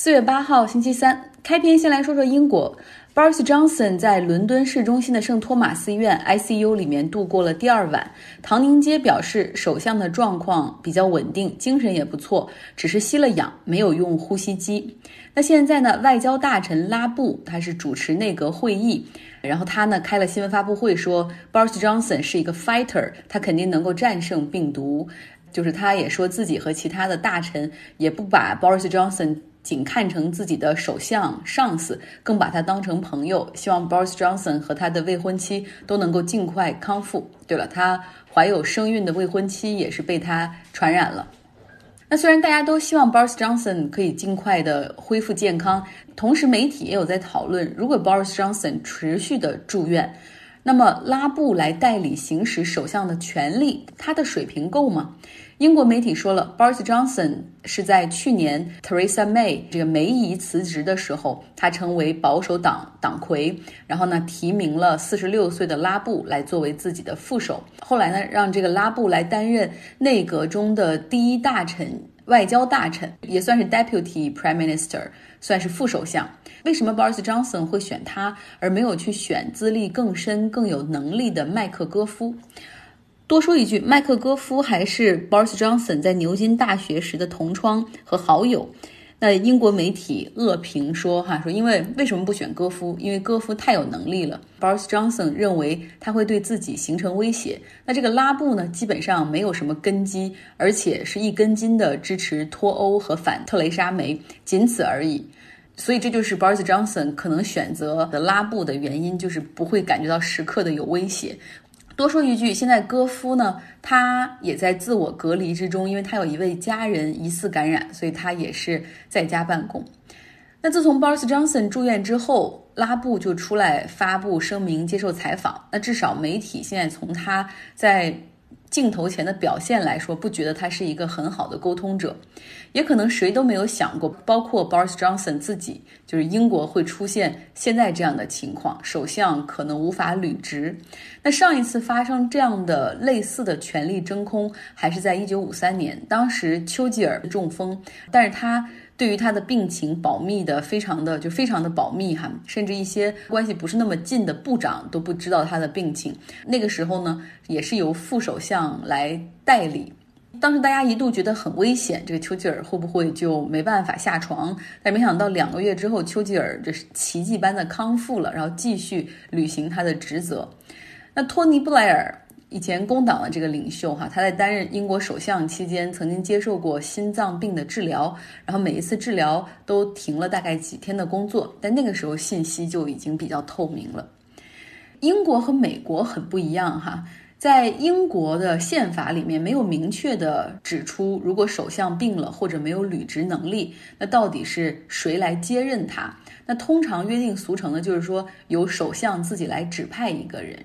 四月八号，星期三，开篇先来说说英国。Boris Johnson 在伦敦市中心的圣托马斯医院 ICU 里面度过了第二晚。唐宁街表示，首相的状况比较稳定，精神也不错，只是吸了氧，没有用呼吸机。那现在呢？外交大臣拉布他是主持内阁会议，然后他呢开了新闻发布会说，Boris Johnson 是一个 fighter，他肯定能够战胜病毒。就是他也说自己和其他的大臣也不把 Boris Johnson。仅看成自己的首相上司，更把他当成朋友。希望 Boris Johnson 和他的未婚妻都能够尽快康复。对了，他怀有身孕的未婚妻也是被他传染了。那虽然大家都希望 Boris Johnson 可以尽快的恢复健康，同时媒体也有在讨论，如果 Boris Johnson 持续的住院，那么拉布来代理行使首相的权利，他的水平够吗？英国媒体说了，Boris Johnson 是在去年 Theresa May 这个梅姨辞职的时候，他成为保守党党魁，然后呢提名了四十六岁的拉布来作为自己的副手。后来呢，让这个拉布来担任内阁中的第一大臣、外交大臣，也算是 Deputy Prime Minister，算是副首相。为什么 Boris Johnson 会选他，而没有去选资历更深、更有能力的麦克戈夫？多说一句，麦克戈夫还是 Boris Johnson 在牛津大学时的同窗和好友。那英国媒体恶评说，哈说，因为为什么不选戈夫？因为戈夫太有能力了。Boris Johnson 认为他会对自己形成威胁。那这个拉布呢，基本上没有什么根基，而且是一根筋的支持脱欧和反特蕾莎梅，仅此而已。所以这就是 Boris Johnson 可能选择的拉布的原因，就是不会感觉到时刻的有威胁。多说一句，现在戈夫呢，他也在自我隔离之中，因为他有一位家人疑似感染，所以他也是在家办公。那自从 Boris Johnson 住院之后，拉布就出来发布声明，接受采访。那至少媒体现在从他在。镜头前的表现来说，不觉得他是一个很好的沟通者，也可能谁都没有想过，包括 Boris Johnson 自己，就是英国会出现现在这样的情况，首相可能无法履职。那上一次发生这样的类似的权力真空，还是在一九五三年，当时丘吉尔中风，但是他。对于他的病情保密的非常的就非常的保密哈，甚至一些关系不是那么近的部长都不知道他的病情。那个时候呢，也是由副首相来代理。当时大家一度觉得很危险，这个丘吉尔会不会就没办法下床？但没想到两个月之后，丘吉尔就是奇迹般的康复了，然后继续履行他的职责。那托尼布莱尔。以前工党的这个领袖哈，他在担任英国首相期间，曾经接受过心脏病的治疗，然后每一次治疗都停了大概几天的工作，但那个时候信息就已经比较透明了。英国和美国很不一样哈，在英国的宪法里面没有明确的指出，如果首相病了或者没有履职能力，那到底是谁来接任他？那通常约定俗成的就是说由首相自己来指派一个人，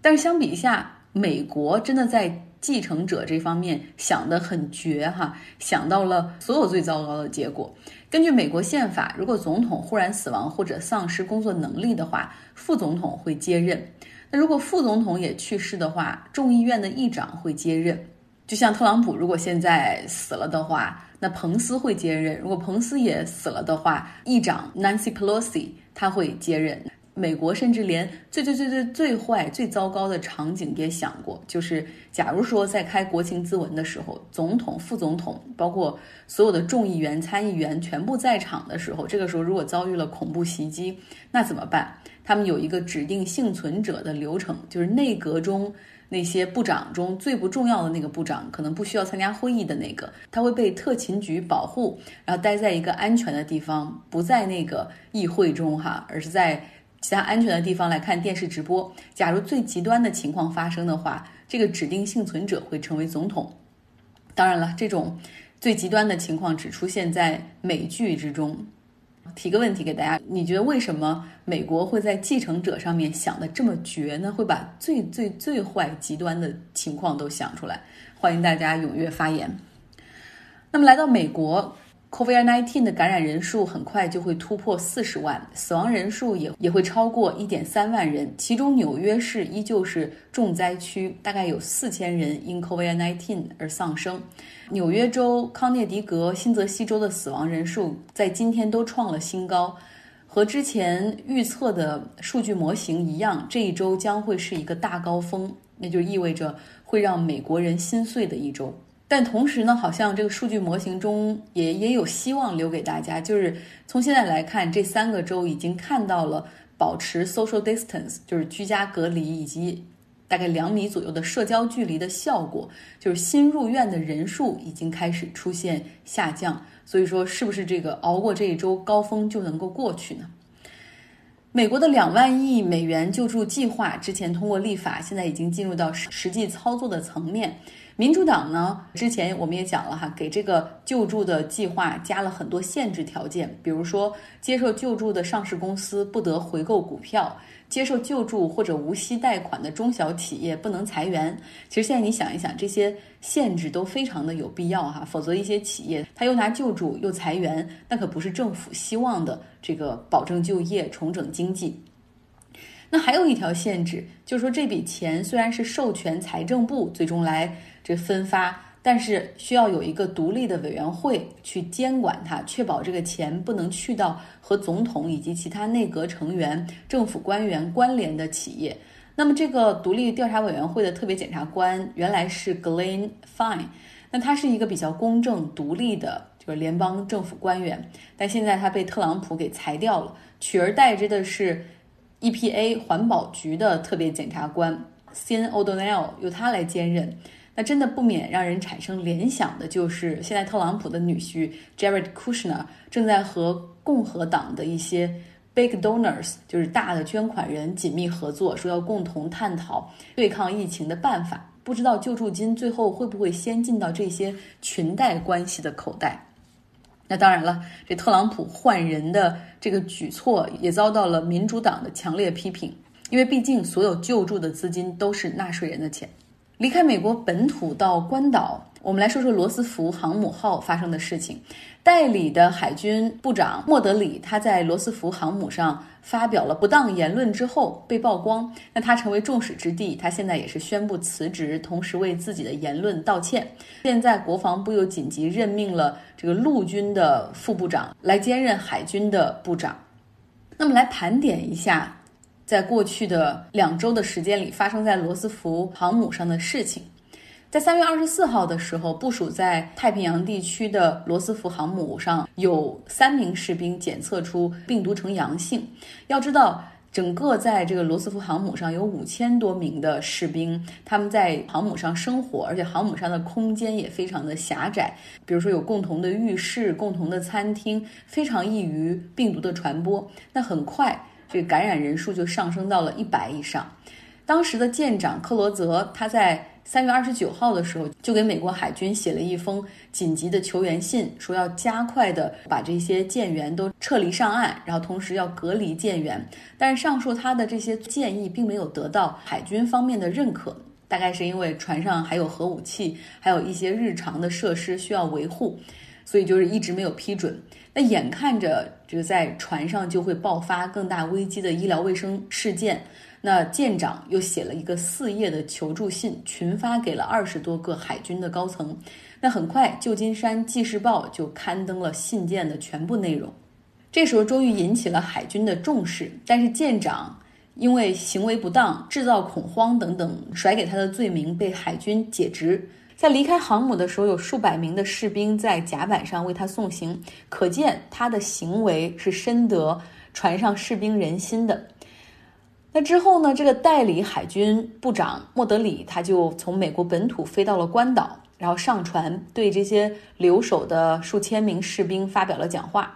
但是相比一下。美国真的在继承者这方面想得很绝哈，想到了所有最糟糕的结果。根据美国宪法，如果总统忽然死亡或者丧失工作能力的话，副总统会接任。那如果副总统也去世的话，众议院的议长会接任。就像特朗普如果现在死了的话，那彭斯会接任。如果彭斯也死了的话，议长 Nancy Pelosi 他会接任。美国甚至连最最最最最坏、最糟糕的场景也想过，就是假如说在开国情咨文的时候，总统、副总统，包括所有的众议员、参议员全部在场的时候，这个时候如果遭遇了恐怖袭击，那怎么办？他们有一个指定幸存者的流程，就是内阁中那些部长中最不重要的那个部长，可能不需要参加会议的那个，他会被特勤局保护，然后待在一个安全的地方，不在那个议会中哈，而是在。其他安全的地方来看电视直播。假如最极端的情况发生的话，这个指定幸存者会成为总统。当然了，这种最极端的情况只出现在美剧之中。提个问题给大家：你觉得为什么美国会在继承者上面想的这么绝呢？会把最最最坏极端的情况都想出来？欢迎大家踊跃发言。那么来到美国。COVID-19 的感染人数很快就会突破四十万，死亡人数也也会超过一点三万人。其中纽约市依旧是重灾区，大概有四千人因 COVID-19 而丧生。纽约州、康涅狄格、新泽西州的死亡人数在今天都创了新高，和之前预测的数据模型一样，这一周将会是一个大高峰，那就意味着会让美国人心碎的一周。但同时呢，好像这个数据模型中也也有希望留给大家，就是从现在来看，这三个州已经看到了保持 social distance，就是居家隔离以及大概两米左右的社交距离的效果，就是新入院的人数已经开始出现下降。所以说，是不是这个熬过这一周高峰就能够过去呢？美国的两万亿美元救助计划之前通过立法，现在已经进入到实际操作的层面。民主党呢，之前我们也讲了哈，给这个救助的计划加了很多限制条件，比如说接受救助的上市公司不得回购股票，接受救助或者无息贷款的中小企业不能裁员。其实现在你想一想，这些限制都非常的有必要哈，否则一些企业他又拿救助又裁员，那可不是政府希望的这个保证就业、重整经济。那还有一条限制，就是说这笔钱虽然是授权财政部最终来。这分发，但是需要有一个独立的委员会去监管它，确保这个钱不能去到和总统以及其他内阁成员、政府官员关联的企业。那么，这个独立调查委员会的特别检察官原来是 Glenn Fine，那他是一个比较公正、独立的，就是联邦政府官员，但现在他被特朗普给裁掉了，取而代之的是 EPA 环保局的特别检察官 Sean O'Donnell，由他来兼任。那真的不免让人产生联想的，就是现在特朗普的女婿 Jared Kushner 正在和共和党的一些 big donors，就是大的捐款人紧密合作，说要共同探讨对抗疫情的办法。不知道救助金最后会不会先进到这些裙带关系的口袋？那当然了，这特朗普换人的这个举措也遭到了民主党的强烈批评，因为毕竟所有救助的资金都是纳税人的钱。离开美国本土到关岛，我们来说说罗斯福航母号发生的事情。代理的海军部长莫德里，他在罗斯福航母上发表了不当言论之后被曝光，那他成为众矢之的。他现在也是宣布辞职，同时为自己的言论道歉。现在国防部又紧急任命了这个陆军的副部长来兼任海军的部长。那么来盘点一下。在过去的两周的时间里，发生在罗斯福航母上的事情，在三月二十四号的时候，部署在太平洋地区的罗斯福航母上有三名士兵检测出病毒呈阳性。要知道，整个在这个罗斯福航母上有五千多名的士兵，他们在航母上生活，而且航母上的空间也非常的狭窄，比如说有共同的浴室、共同的餐厅，非常易于病毒的传播。那很快。这个感染人数就上升到了一百以上。当时的舰长克罗泽，他在三月二十九号的时候就给美国海军写了一封紧急的求援信，说要加快的把这些舰员都撤离上岸，然后同时要隔离舰员。但是上述他的这些建议并没有得到海军方面的认可，大概是因为船上还有核武器，还有一些日常的设施需要维护，所以就是一直没有批准。那眼看着这个在船上就会爆发更大危机的医疗卫生事件，那舰长又写了一个四页的求助信，群发给了二十多个海军的高层。那很快，旧金山纪事报就刊登了信件的全部内容。这时候终于引起了海军的重视，但是舰长因为行为不当、制造恐慌等等甩给他的罪名被海军解职。在离开航母的时候，有数百名的士兵在甲板上为他送行，可见他的行为是深得船上士兵人心的。那之后呢？这个代理海军部长莫德里他就从美国本土飞到了关岛，然后上船对这些留守的数千名士兵发表了讲话。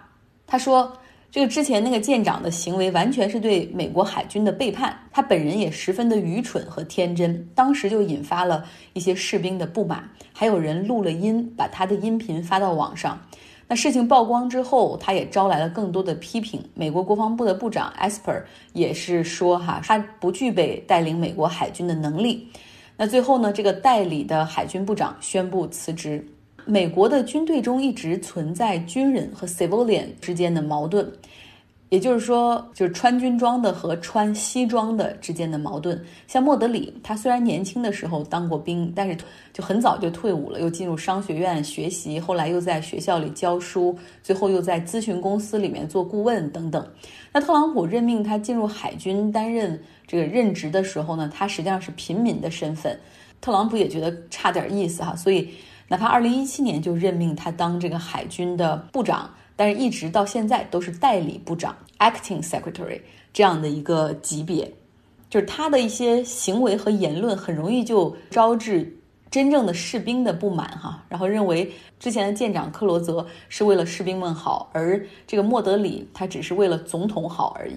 他说。这个之前那个舰长的行为完全是对美国海军的背叛，他本人也十分的愚蠢和天真，当时就引发了一些士兵的不满，还有人录了音，把他的音频发到网上。那事情曝光之后，他也招来了更多的批评。美国国防部的部长 Esper 也是说，哈，他不具备带领美国海军的能力。那最后呢，这个代理的海军部长宣布辞职。美国的军队中一直存在军人和 civilian 之间的矛盾。也就是说，就是穿军装的和穿西装的之间的矛盾。像莫德里，他虽然年轻的时候当过兵，但是就很早就退伍了，又进入商学院学习，后来又在学校里教书，最后又在咨询公司里面做顾问等等。那特朗普任命他进入海军担任这个任职的时候呢，他实际上是平民的身份。特朗普也觉得差点意思哈，所以哪怕二零一七年就任命他当这个海军的部长。但是，一直到现在都是代理部长 （acting secretary） 这样的一个级别，就是他的一些行为和言论很容易就招致真正的士兵的不满哈。然后认为之前的舰长克罗泽是为了士兵们好，而这个莫德里他只是为了总统好而已。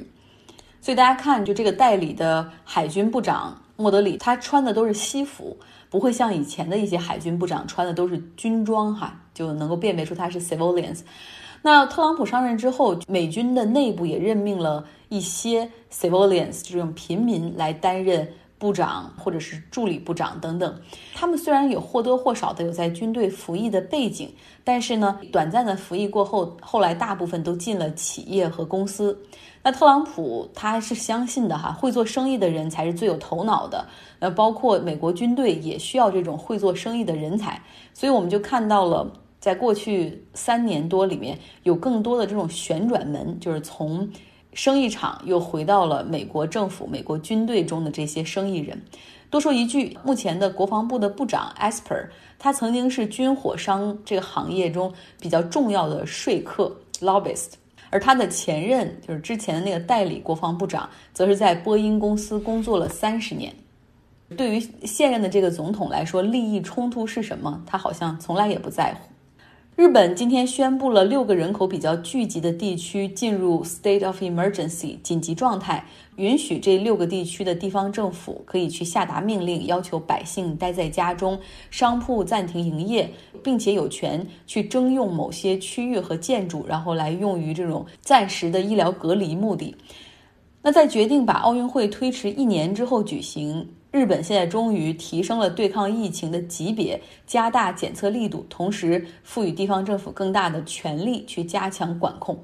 所以大家看，就这个代理的海军部长莫德里，他穿的都是西服，不会像以前的一些海军部长穿的都是军装哈，就能够辨别出他是 civilians。那特朗普上任之后，美军的内部也任命了一些 civilians 这种平民来担任部长或者是助理部长等等。他们虽然有或多或少的有在军队服役的背景，但是呢，短暂的服役过后，后来大部分都进了企业和公司。那特朗普他是相信的哈，会做生意的人才是最有头脑的。呃，包括美国军队也需要这种会做生意的人才。所以我们就看到了。在过去三年多里面，有更多的这种旋转门，就是从生意场又回到了美国政府、美国军队中的这些生意人。多说一句，目前的国防部的部长 Esper，他曾经是军火商这个行业中比较重要的说客 （lobbyist），而他的前任就是之前的那个代理国防部长，则是在波音公司工作了三十年。对于现任的这个总统来说，利益冲突是什么？他好像从来也不在乎。日本今天宣布了六个人口比较聚集的地区进入 state of emergency 紧急状态，允许这六个地区的地方政府可以去下达命令，要求百姓待在家中，商铺暂停营业，并且有权去征用某些区域和建筑，然后来用于这种暂时的医疗隔离目的。那在决定把奥运会推迟一年之后举行。日本现在终于提升了对抗疫情的级别，加大检测力度，同时赋予地方政府更大的权力去加强管控。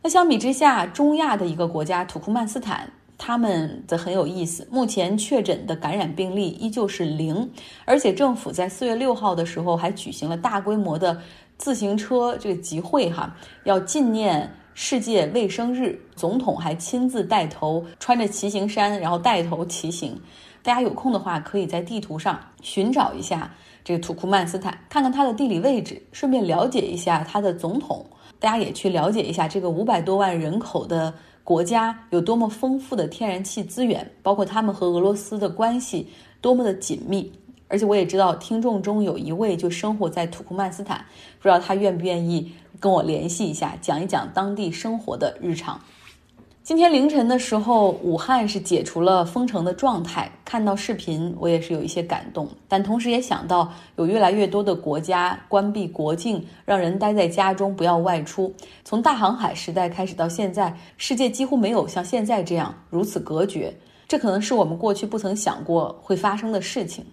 那相比之下，中亚的一个国家土库曼斯坦，他们则很有意思。目前确诊的感染病例依旧是零，而且政府在四月六号的时候还举行了大规模的自行车这个集会，哈，要纪念。世界卫生日，总统还亲自带头穿着骑行衫，然后带头骑行。大家有空的话，可以在地图上寻找一下这个土库曼斯坦，看看它的地理位置，顺便了解一下它的总统。大家也去了解一下这个五百多万人口的国家有多么丰富的天然气资源，包括他们和俄罗斯的关系多么的紧密。而且我也知道，听众中有一位就生活在土库曼斯坦，不知道他愿不愿意。跟我联系一下，讲一讲当地生活的日常。今天凌晨的时候，武汉是解除了封城的状态。看到视频，我也是有一些感动，但同时也想到，有越来越多的国家关闭国境，让人待在家中，不要外出。从大航海时代开始到现在，世界几乎没有像现在这样如此隔绝。这可能是我们过去不曾想过会发生的事情。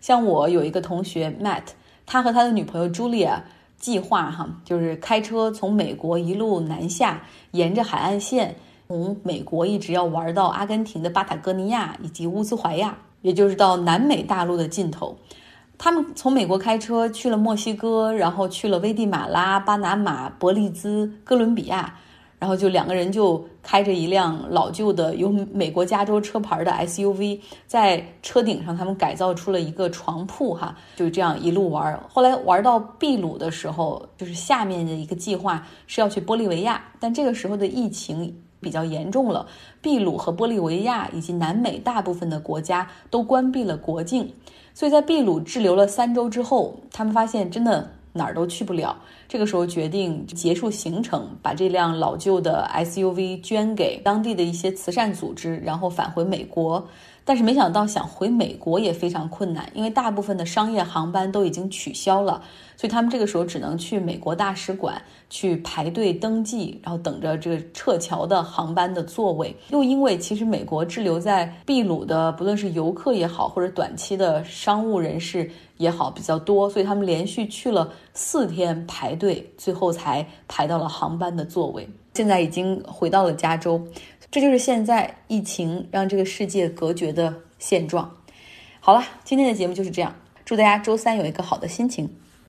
像我有一个同学 Matt，他和他的女朋友 Julia。计划哈，就是开车从美国一路南下，沿着海岸线，从美国一直要玩到阿根廷的巴塔哥尼亚以及乌兹怀亚，也就是到南美大陆的尽头。他们从美国开车去了墨西哥，然后去了危地马拉、巴拿马、伯利兹、哥伦比亚。然后就两个人就开着一辆老旧的有美国加州车牌的 SUV，在车顶上他们改造出了一个床铺，哈，就这样一路玩。后来玩到秘鲁的时候，就是下面的一个计划是要去玻利维亚，但这个时候的疫情比较严重了，秘鲁和玻利维亚以及南美大部分的国家都关闭了国境，所以在秘鲁滞留了三周之后，他们发现真的。哪儿都去不了，这个时候决定结束行程，把这辆老旧的 SUV 捐给当地的一些慈善组织，然后返回美国。但是没想到想回美国也非常困难，因为大部分的商业航班都已经取消了，所以他们这个时候只能去美国大使馆去排队登记，然后等着这个撤侨的航班的座位。又因为其实美国滞留在秘鲁的，不论是游客也好，或者短期的商务人士也好比较多，所以他们连续去了四天排队，最后才排到了航班的座位。现在已经回到了加州。这就是现在疫情让这个世界隔绝的现状。好了，今天的节目就是这样，祝大家周三有一个好的心情。